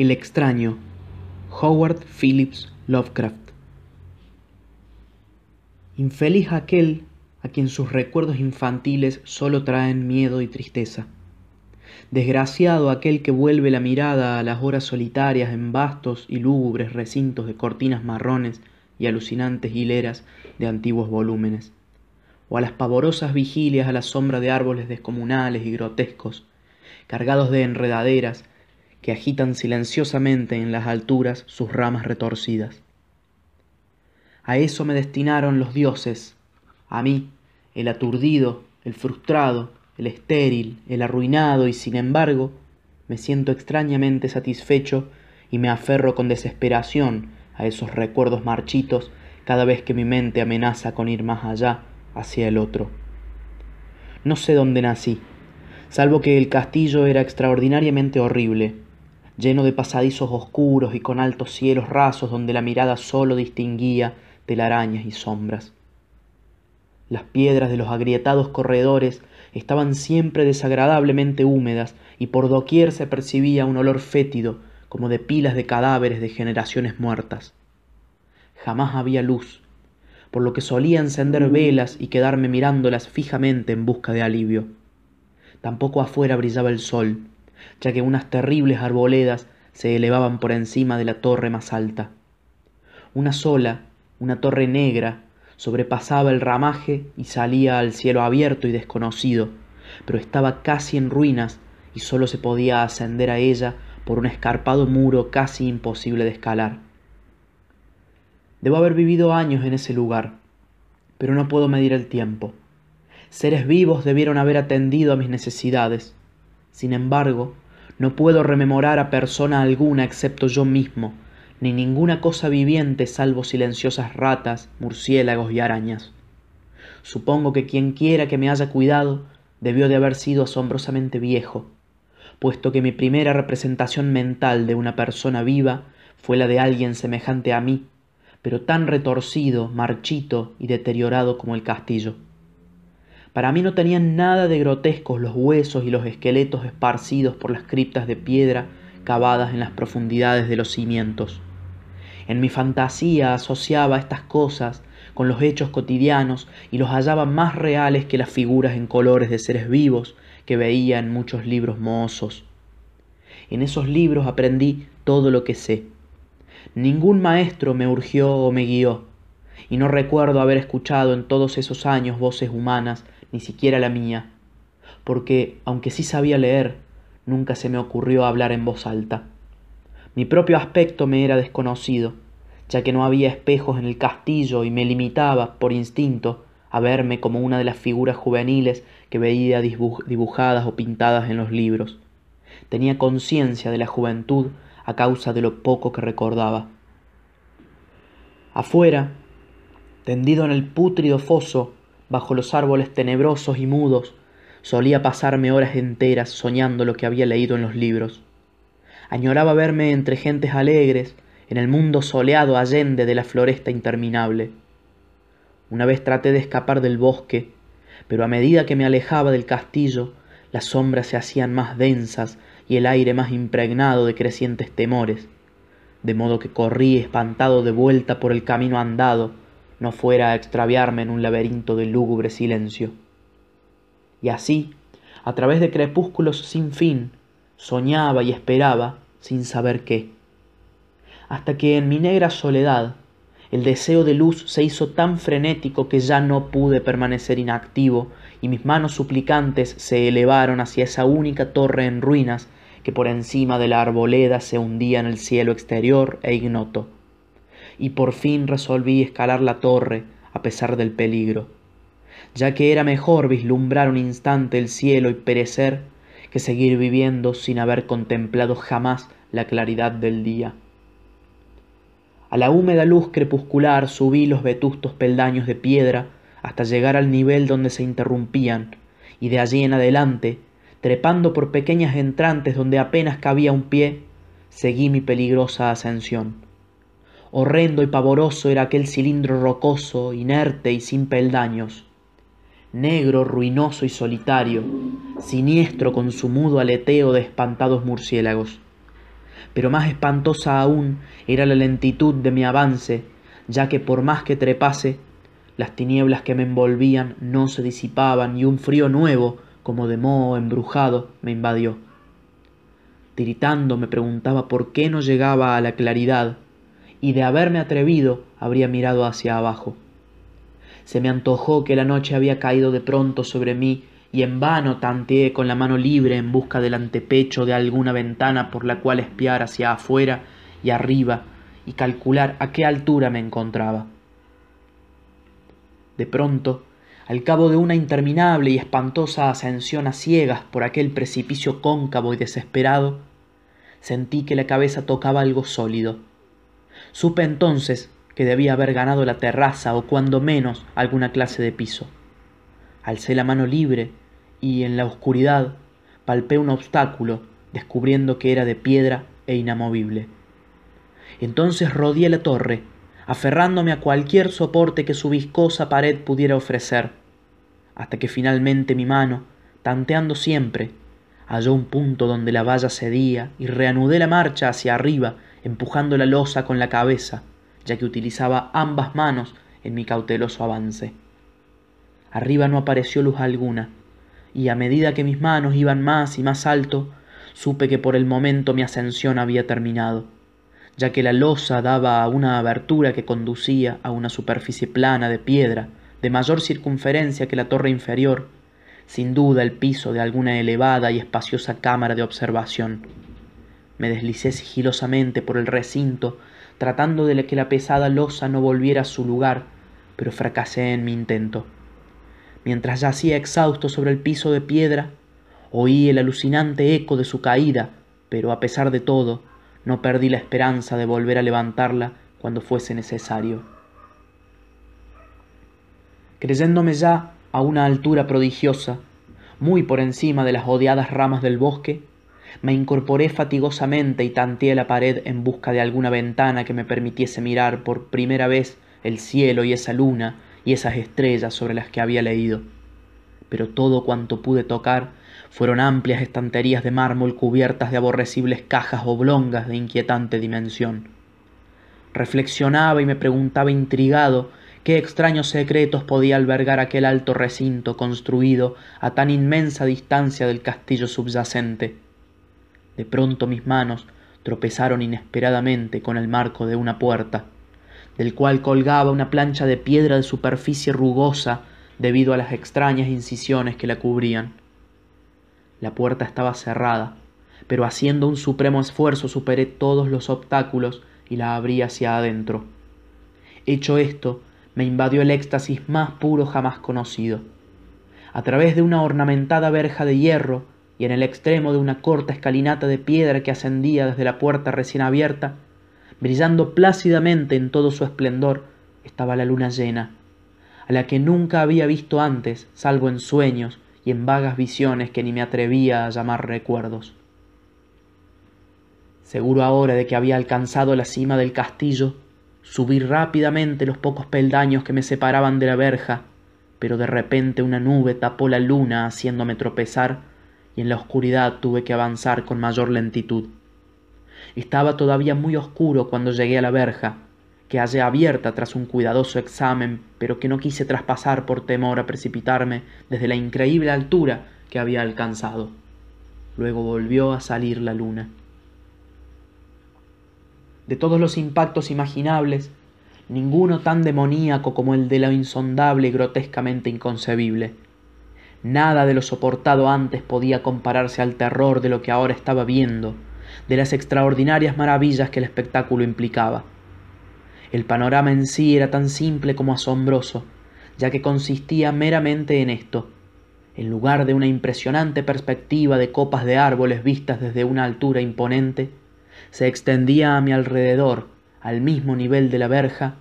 El extraño. Howard Phillips Lovecraft. Infeliz aquel a quien sus recuerdos infantiles solo traen miedo y tristeza. Desgraciado aquel que vuelve la mirada a las horas solitarias en vastos y lúgubres recintos de cortinas marrones y alucinantes hileras de antiguos volúmenes, o a las pavorosas vigilias a la sombra de árboles descomunales y grotescos, cargados de enredaderas que agitan silenciosamente en las alturas sus ramas retorcidas. A eso me destinaron los dioses, a mí, el aturdido, el frustrado, el estéril, el arruinado, y sin embargo me siento extrañamente satisfecho y me aferro con desesperación a esos recuerdos marchitos cada vez que mi mente amenaza con ir más allá, hacia el otro. No sé dónde nací, salvo que el castillo era extraordinariamente horrible, lleno de pasadizos oscuros y con altos cielos rasos donde la mirada sólo distinguía telarañas y sombras. Las piedras de los agrietados corredores estaban siempre desagradablemente húmedas y por doquier se percibía un olor fétido como de pilas de cadáveres de generaciones muertas. Jamás había luz, por lo que solía encender velas y quedarme mirándolas fijamente en busca de alivio. Tampoco afuera brillaba el sol, ya que unas terribles arboledas se elevaban por encima de la torre más alta. Una sola, una torre negra, sobrepasaba el ramaje y salía al cielo abierto y desconocido, pero estaba casi en ruinas y sólo se podía ascender a ella por un escarpado muro casi imposible de escalar. Debo haber vivido años en ese lugar, pero no puedo medir el tiempo. Seres vivos debieron haber atendido a mis necesidades. Sin embargo, no puedo rememorar a persona alguna excepto yo mismo, ni ninguna cosa viviente salvo silenciosas ratas, murciélagos y arañas. Supongo que quien quiera que me haya cuidado debió de haber sido asombrosamente viejo, puesto que mi primera representación mental de una persona viva fue la de alguien semejante a mí, pero tan retorcido, marchito y deteriorado como el castillo. Para mí no tenían nada de grotescos los huesos y los esqueletos esparcidos por las criptas de piedra cavadas en las profundidades de los cimientos. En mi fantasía asociaba estas cosas con los hechos cotidianos y los hallaba más reales que las figuras en colores de seres vivos que veía en muchos libros mozos. En esos libros aprendí todo lo que sé. Ningún maestro me urgió o me guió, y no recuerdo haber escuchado en todos esos años voces humanas ni siquiera la mía, porque, aunque sí sabía leer, nunca se me ocurrió hablar en voz alta. Mi propio aspecto me era desconocido, ya que no había espejos en el castillo y me limitaba, por instinto, a verme como una de las figuras juveniles que veía dibujadas o pintadas en los libros. Tenía conciencia de la juventud a causa de lo poco que recordaba. Afuera, tendido en el pútrido foso, bajo los árboles tenebrosos y mudos, solía pasarme horas enteras soñando lo que había leído en los libros. Añoraba verme entre gentes alegres, en el mundo soleado allende de la floresta interminable. Una vez traté de escapar del bosque, pero a medida que me alejaba del castillo, las sombras se hacían más densas y el aire más impregnado de crecientes temores, de modo que corrí espantado de vuelta por el camino andado, no fuera a extraviarme en un laberinto de lúgubre silencio. Y así, a través de crepúsculos sin fin, soñaba y esperaba sin saber qué. Hasta que en mi negra soledad el deseo de luz se hizo tan frenético que ya no pude permanecer inactivo y mis manos suplicantes se elevaron hacia esa única torre en ruinas que por encima de la arboleda se hundía en el cielo exterior e ignoto y por fin resolví escalar la torre a pesar del peligro, ya que era mejor vislumbrar un instante el cielo y perecer que seguir viviendo sin haber contemplado jamás la claridad del día. A la húmeda luz crepuscular subí los vetustos peldaños de piedra hasta llegar al nivel donde se interrumpían, y de allí en adelante, trepando por pequeñas entrantes donde apenas cabía un pie, seguí mi peligrosa ascensión horrendo y pavoroso era aquel cilindro rocoso, inerte y sin peldaños. Negro, ruinoso y solitario, siniestro con su mudo aleteo de espantados murciélagos. pero más espantosa aún era la lentitud de mi avance, ya que por más que trepase, las tinieblas que me envolvían no se disipaban y un frío nuevo, como de moho embrujado, me invadió. Tiritando me preguntaba por qué no llegaba a la claridad, y de haberme atrevido habría mirado hacia abajo. Se me antojó que la noche había caído de pronto sobre mí y en vano tanteé con la mano libre en busca del antepecho de alguna ventana por la cual espiar hacia afuera y arriba y calcular a qué altura me encontraba. De pronto, al cabo de una interminable y espantosa ascensión a ciegas por aquel precipicio cóncavo y desesperado, sentí que la cabeza tocaba algo sólido. Supe entonces que debía haber ganado la terraza o cuando menos alguna clase de piso. Alcé la mano libre y en la oscuridad palpé un obstáculo, descubriendo que era de piedra e inamovible. Entonces rodeé la torre, aferrándome a cualquier soporte que su viscosa pared pudiera ofrecer, hasta que finalmente mi mano, tanteando siempre, halló un punto donde la valla cedía y reanudé la marcha hacia arriba, empujando la losa con la cabeza, ya que utilizaba ambas manos en mi cauteloso avance. Arriba no apareció luz alguna, y a medida que mis manos iban más y más alto, supe que por el momento mi ascensión había terminado, ya que la losa daba a una abertura que conducía a una superficie plana de piedra de mayor circunferencia que la torre inferior, sin duda el piso de alguna elevada y espaciosa cámara de observación. Me deslicé sigilosamente por el recinto, tratando de que la pesada losa no volviera a su lugar, pero fracasé en mi intento. Mientras yacía exhausto sobre el piso de piedra, oí el alucinante eco de su caída, pero a pesar de todo, no perdí la esperanza de volver a levantarla cuando fuese necesario. Creyéndome ya a una altura prodigiosa, muy por encima de las odiadas ramas del bosque, me incorporé fatigosamente y tanteé la pared en busca de alguna ventana que me permitiese mirar por primera vez el cielo y esa luna y esas estrellas sobre las que había leído. Pero todo cuanto pude tocar fueron amplias estanterías de mármol cubiertas de aborrecibles cajas oblongas de inquietante dimensión. Reflexionaba y me preguntaba intrigado qué extraños secretos podía albergar aquel alto recinto construido a tan inmensa distancia del castillo subyacente. De pronto mis manos tropezaron inesperadamente con el marco de una puerta del cual colgaba una plancha de piedra de superficie rugosa debido a las extrañas incisiones que la cubrían. La puerta estaba cerrada, pero haciendo un supremo esfuerzo superé todos los obstáculos y la abrí hacia adentro. Hecho esto, me invadió el éxtasis más puro jamás conocido. A través de una ornamentada verja de hierro y en el extremo de una corta escalinata de piedra que ascendía desde la puerta recién abierta, brillando plácidamente en todo su esplendor, estaba la luna llena, a la que nunca había visto antes, salvo en sueños y en vagas visiones que ni me atrevía a llamar recuerdos. Seguro ahora de que había alcanzado la cima del castillo, subí rápidamente los pocos peldaños que me separaban de la verja, pero de repente una nube tapó la luna haciéndome tropezar y en la oscuridad tuve que avanzar con mayor lentitud. Estaba todavía muy oscuro cuando llegué a la verja, que hallé abierta tras un cuidadoso examen, pero que no quise traspasar por temor a precipitarme desde la increíble altura que había alcanzado. Luego volvió a salir la luna. De todos los impactos imaginables, ninguno tan demoníaco como el de lo insondable y grotescamente inconcebible. Nada de lo soportado antes podía compararse al terror de lo que ahora estaba viendo, de las extraordinarias maravillas que el espectáculo implicaba. El panorama en sí era tan simple como asombroso, ya que consistía meramente en esto. En lugar de una impresionante perspectiva de copas de árboles vistas desde una altura imponente, se extendía a mi alrededor, al mismo nivel de la verja,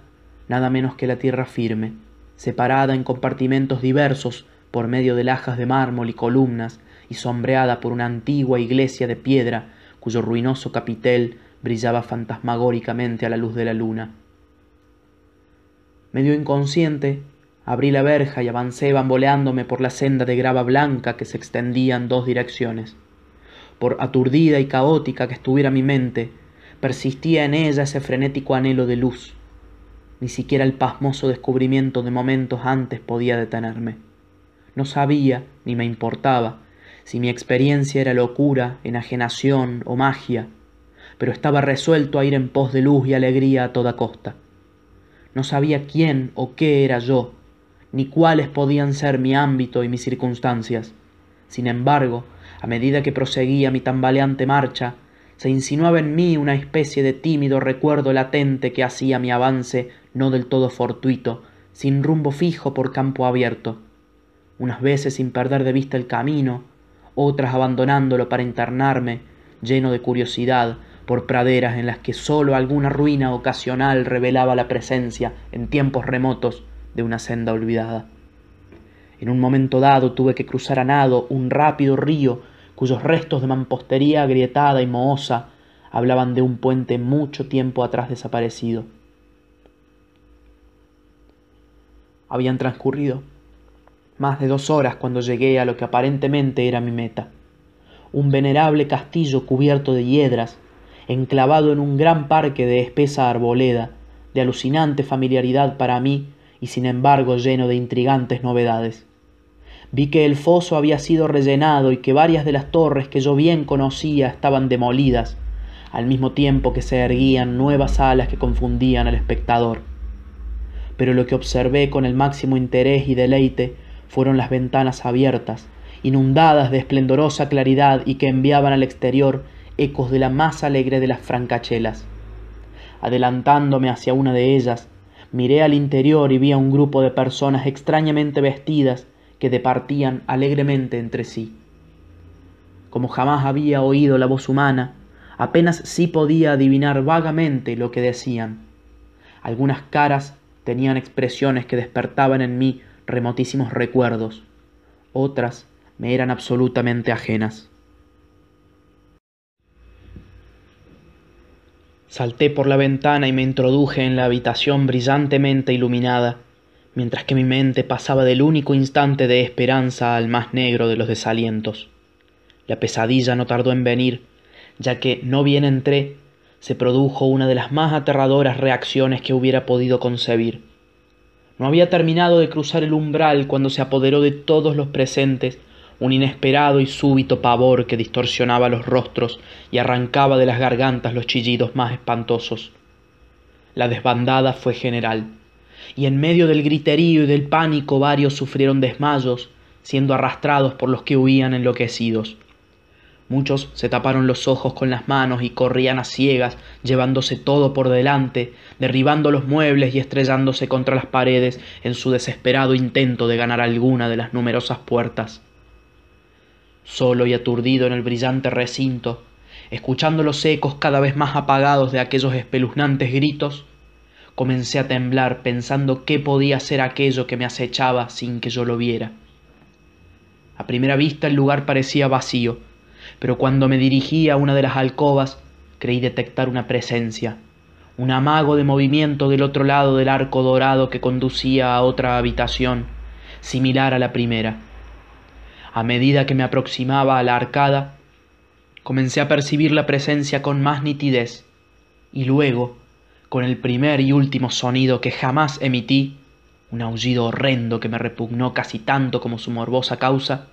nada menos que la tierra firme, separada en compartimentos diversos por medio de lajas de mármol y columnas, y sombreada por una antigua iglesia de piedra cuyo ruinoso capitel brillaba fantasmagóricamente a la luz de la luna. Medio inconsciente, abrí la verja y avancé bamboleándome por la senda de grava blanca que se extendía en dos direcciones. por aturdida y caótica que estuviera mi mente, persistía en ella ese frenético anhelo de luz. Ni siquiera el pasmoso descubrimiento de momentos antes podía detenerme. No sabía, ni me importaba, si mi experiencia era locura, enajenación o magia, pero estaba resuelto a ir en pos de luz y alegría a toda costa. No sabía quién o qué era yo, ni cuáles podían ser mi ámbito y mis circunstancias. Sin embargo, a medida que proseguía mi tambaleante marcha, se insinuaba en mí una especie de tímido recuerdo latente que hacía mi avance no del todo fortuito, sin rumbo fijo por campo abierto, unas veces sin perder de vista el camino, otras abandonándolo para internarme, lleno de curiosidad, por praderas en las que sólo alguna ruina ocasional revelaba la presencia, en tiempos remotos, de una senda olvidada. En un momento dado tuve que cruzar a nado un rápido río cuyos restos de mampostería agrietada y mohosa hablaban de un puente mucho tiempo atrás desaparecido. Habían transcurrido más de dos horas cuando llegué a lo que aparentemente era mi meta. Un venerable castillo cubierto de hiedras, enclavado en un gran parque de espesa arboleda, de alucinante familiaridad para mí y sin embargo lleno de intrigantes novedades. Vi que el foso había sido rellenado y que varias de las torres que yo bien conocía estaban demolidas, al mismo tiempo que se erguían nuevas alas que confundían al espectador. Pero lo que observé con el máximo interés y deleite fueron las ventanas abiertas, inundadas de esplendorosa claridad y que enviaban al exterior ecos de la más alegre de las francachelas. Adelantándome hacia una de ellas, miré al interior y vi a un grupo de personas extrañamente vestidas que departían alegremente entre sí. Como jamás había oído la voz humana, apenas sí podía adivinar vagamente lo que decían. Algunas caras tenían expresiones que despertaban en mí remotísimos recuerdos, otras me eran absolutamente ajenas. Salté por la ventana y me introduje en la habitación brillantemente iluminada mientras que mi mente pasaba del único instante de esperanza al más negro de los desalientos. La pesadilla no tardó en venir, ya que, no bien entré, se produjo una de las más aterradoras reacciones que hubiera podido concebir. No había terminado de cruzar el umbral cuando se apoderó de todos los presentes un inesperado y súbito pavor que distorsionaba los rostros y arrancaba de las gargantas los chillidos más espantosos. La desbandada fue general y en medio del griterío y del pánico varios sufrieron desmayos, siendo arrastrados por los que huían enloquecidos. Muchos se taparon los ojos con las manos y corrían a ciegas, llevándose todo por delante, derribando los muebles y estrellándose contra las paredes en su desesperado intento de ganar alguna de las numerosas puertas. Solo y aturdido en el brillante recinto, escuchando los ecos cada vez más apagados de aquellos espeluznantes gritos, Comencé a temblar pensando qué podía ser aquello que me acechaba sin que yo lo viera. A primera vista el lugar parecía vacío, pero cuando me dirigí a una de las alcobas creí detectar una presencia, un amago de movimiento del otro lado del arco dorado que conducía a otra habitación, similar a la primera. A medida que me aproximaba a la arcada, comencé a percibir la presencia con más nitidez, y luego, con el primer y último sonido que jamás emití, un aullido horrendo que me repugnó casi tanto como su morbosa causa,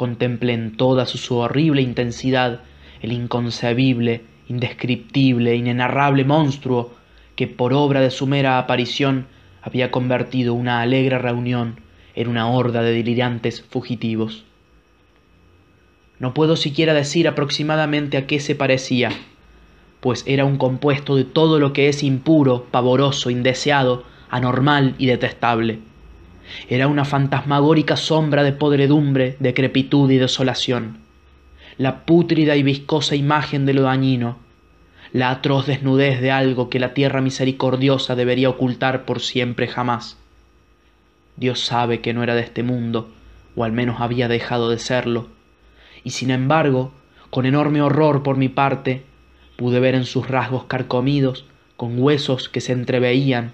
contemplé en toda su, horrible intensidad el inconcebible, indescriptible, inenarrable monstruo que por obra de su mera aparición había convertido una alegre reunión en una horda de delirantes fugitivos. No puedo siquiera decir aproximadamente a qué se parecía, pues era un compuesto de todo lo que es impuro, pavoroso, indeseado, anormal y detestable. Era una fantasmagórica sombra de podredumbre, decrepitud y desolación, la pútrida y viscosa imagen de lo dañino, la atroz desnudez de algo que la tierra misericordiosa debería ocultar por siempre jamás. Dios sabe que no era de este mundo, o al menos había dejado de serlo, y sin embargo, con enorme horror por mi parte, pude ver en sus rasgos carcomidos, con huesos que se entreveían,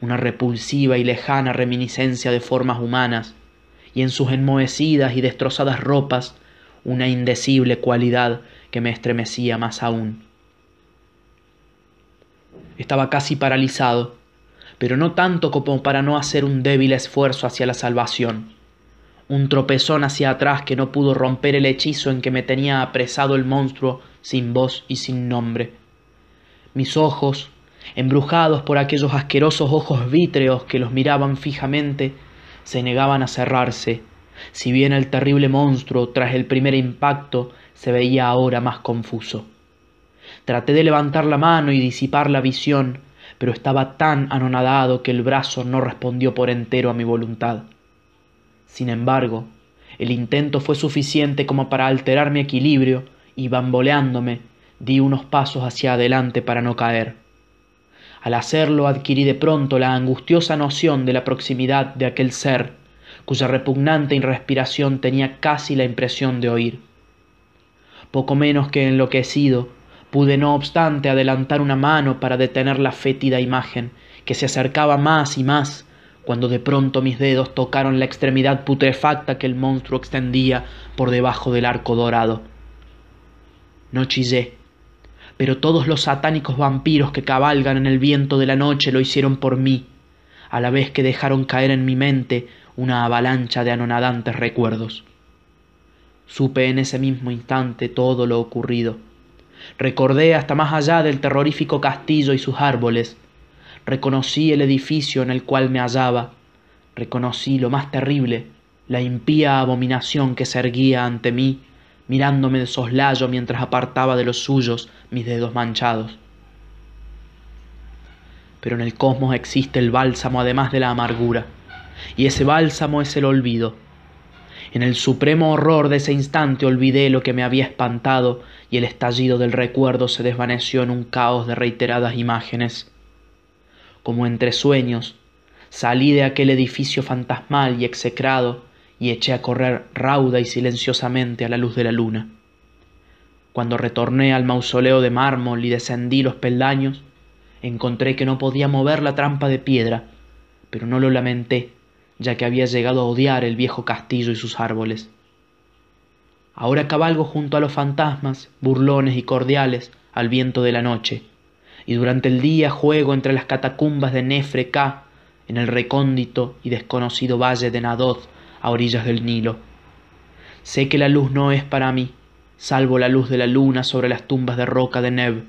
una repulsiva y lejana reminiscencia de formas humanas, y en sus enmohecidas y destrozadas ropas una indecible cualidad que me estremecía más aún. Estaba casi paralizado, pero no tanto como para no hacer un débil esfuerzo hacia la salvación. Un tropezón hacia atrás que no pudo romper el hechizo en que me tenía apresado el monstruo sin voz y sin nombre. Mis ojos, embrujados por aquellos asquerosos ojos vítreos que los miraban fijamente, se negaban a cerrarse, si bien el terrible monstruo, tras el primer impacto, se veía ahora más confuso. Traté de levantar la mano y disipar la visión, pero estaba tan anonadado que el brazo no respondió por entero a mi voluntad. Sin embargo, el intento fue suficiente como para alterar mi equilibrio y bamboleándome di unos pasos hacia adelante para no caer. Al hacerlo adquirí de pronto la angustiosa noción de la proximidad de aquel ser, cuya repugnante irrespiración tenía casi la impresión de oír. Poco menos que enloquecido, pude no obstante adelantar una mano para detener la fétida imagen, que se acercaba más y más, cuando de pronto mis dedos tocaron la extremidad putrefacta que el monstruo extendía por debajo del arco dorado. No chillé, pero todos los satánicos vampiros que cabalgan en el viento de la noche lo hicieron por mí, a la vez que dejaron caer en mi mente una avalancha de anonadantes recuerdos. Supe en ese mismo instante todo lo ocurrido. Recordé hasta más allá del terrorífico castillo y sus árboles. Reconocí el edificio en el cual me hallaba. Reconocí lo más terrible, la impía abominación que se erguía ante mí mirándome de soslayo mientras apartaba de los suyos mis dedos manchados. Pero en el cosmos existe el bálsamo además de la amargura, y ese bálsamo es el olvido. En el supremo horror de ese instante olvidé lo que me había espantado y el estallido del recuerdo se desvaneció en un caos de reiteradas imágenes. Como entre sueños, salí de aquel edificio fantasmal y execrado y eché a correr rauda y silenciosamente a la luz de la luna. Cuando retorné al mausoleo de mármol y descendí los peldaños, encontré que no podía mover la trampa de piedra, pero no lo lamenté, ya que había llegado a odiar el viejo castillo y sus árboles. Ahora cabalgo junto a los fantasmas, burlones y cordiales, al viento de la noche, y durante el día juego entre las catacumbas de Nefre K, en el recóndito y desconocido valle de Nadoth, a orillas del Nilo. Sé que la luz no es para mí, salvo la luz de la luna sobre las tumbas de roca de Neb,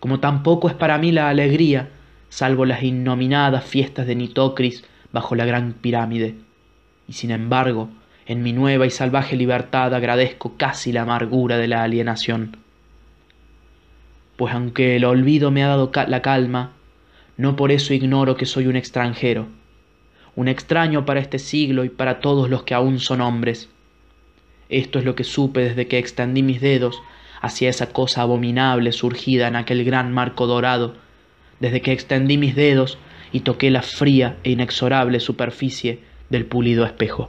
como tampoco es para mí la alegría, salvo las innominadas fiestas de Nitocris bajo la gran pirámide. Y sin embargo, en mi nueva y salvaje libertad agradezco casi la amargura de la alienación. Pues aunque el olvido me ha dado la calma, no por eso ignoro que soy un extranjero, un extraño para este siglo y para todos los que aún son hombres. Esto es lo que supe desde que extendí mis dedos hacia esa cosa abominable surgida en aquel gran marco dorado, desde que extendí mis dedos y toqué la fría e inexorable superficie del pulido espejo.